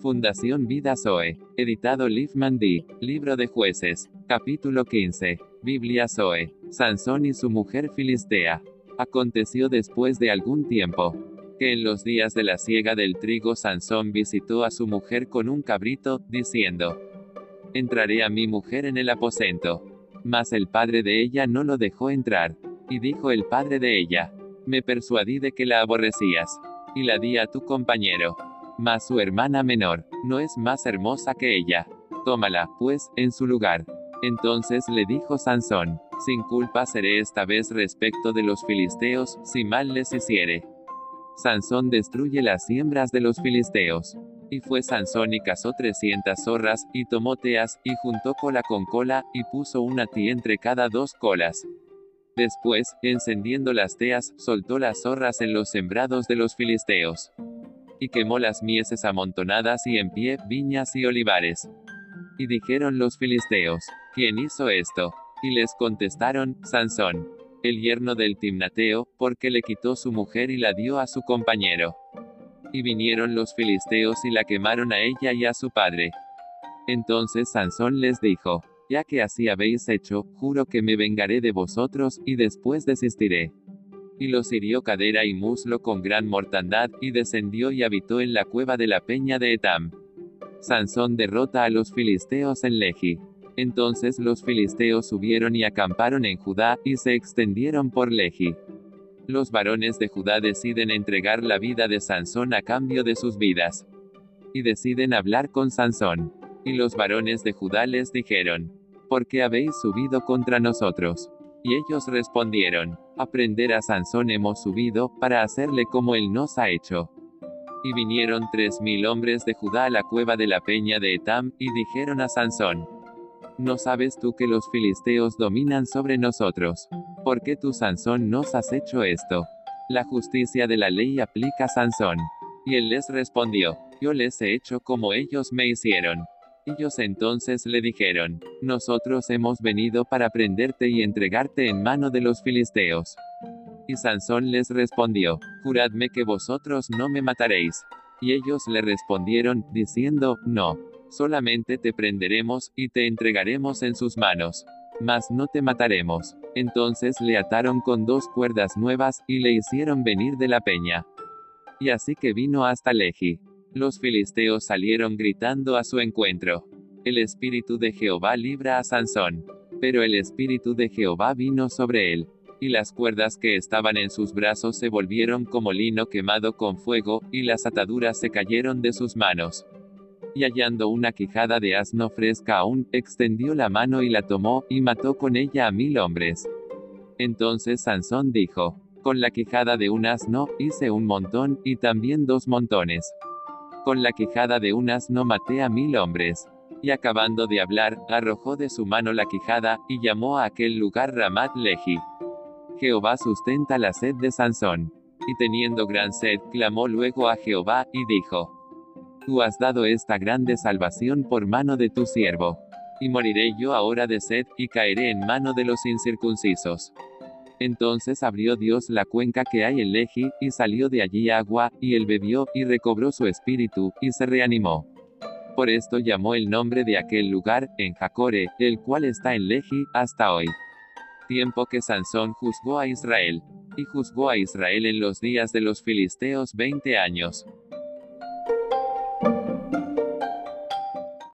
Fundación Vida Zoe. Editado Liv Mandy. Libro de Jueces. Capítulo 15. Biblia Zoe. Sansón y su mujer Filistea. Aconteció después de algún tiempo, que en los días de la siega del trigo Sansón visitó a su mujer con un cabrito, diciendo, Entraré a mi mujer en el aposento. Mas el padre de ella no lo dejó entrar. Y dijo el padre de ella, Me persuadí de que la aborrecías. Y la di a tu compañero mas su hermana menor, no es más hermosa que ella. Tómala, pues, en su lugar. Entonces le dijo Sansón, sin culpa seré esta vez respecto de los filisteos, si mal les hiciere. Sansón destruye las siembras de los filisteos. Y fue Sansón y cazó trescientas zorras, y tomó teas, y juntó cola con cola, y puso una ti entre cada dos colas. Después, encendiendo las teas, soltó las zorras en los sembrados de los filisteos y quemó las mieses amontonadas y en pie, viñas y olivares. Y dijeron los filisteos, ¿quién hizo esto? Y les contestaron, Sansón, el yerno del Timnateo, porque le quitó su mujer y la dio a su compañero. Y vinieron los filisteos y la quemaron a ella y a su padre. Entonces Sansón les dijo, ya que así habéis hecho, juro que me vengaré de vosotros, y después desistiré y los hirió cadera y muslo con gran mortandad, y descendió y habitó en la cueva de la peña de Etam. Sansón derrota a los filisteos en Lehi. Entonces los filisteos subieron y acamparon en Judá, y se extendieron por Lehi. Los varones de Judá deciden entregar la vida de Sansón a cambio de sus vidas. Y deciden hablar con Sansón. Y los varones de Judá les dijeron, ¿por qué habéis subido contra nosotros? Y ellos respondieron, aprender a Sansón hemos subido, para hacerle como él nos ha hecho. Y vinieron tres mil hombres de Judá a la cueva de la peña de Etam, y dijeron a Sansón, ¿No sabes tú que los filisteos dominan sobre nosotros? ¿Por qué tú, Sansón, nos has hecho esto? La justicia de la ley aplica a Sansón. Y él les respondió, yo les he hecho como ellos me hicieron. Ellos entonces le dijeron, Nosotros hemos venido para prenderte y entregarte en mano de los filisteos. Y Sansón les respondió, Juradme que vosotros no me mataréis. Y ellos le respondieron, diciendo, No, solamente te prenderemos, y te entregaremos en sus manos. Mas no te mataremos. Entonces le ataron con dos cuerdas nuevas, y le hicieron venir de la peña. Y así que vino hasta Leji. Los filisteos salieron gritando a su encuentro. El espíritu de Jehová libra a Sansón. Pero el espíritu de Jehová vino sobre él. Y las cuerdas que estaban en sus brazos se volvieron como lino quemado con fuego, y las ataduras se cayeron de sus manos. Y hallando una quijada de asno fresca aún, extendió la mano y la tomó, y mató con ella a mil hombres. Entonces Sansón dijo, con la quijada de un asno, hice un montón, y también dos montones. Con la quijada de un asno maté a mil hombres. Y acabando de hablar, arrojó de su mano la quijada, y llamó a aquel lugar Ramat Lehi. Jehová sustenta la sed de Sansón. Y teniendo gran sed, clamó luego a Jehová, y dijo, Tú has dado esta grande salvación por mano de tu siervo. Y moriré yo ahora de sed, y caeré en mano de los incircuncisos. Entonces abrió Dios la cuenca que hay en Leji, y salió de allí agua, y él bebió, y recobró su espíritu, y se reanimó. Por esto llamó el nombre de aquel lugar, en Jacore, el cual está en Leji, hasta hoy. Tiempo que Sansón juzgó a Israel. Y juzgó a Israel en los días de los filisteos veinte años.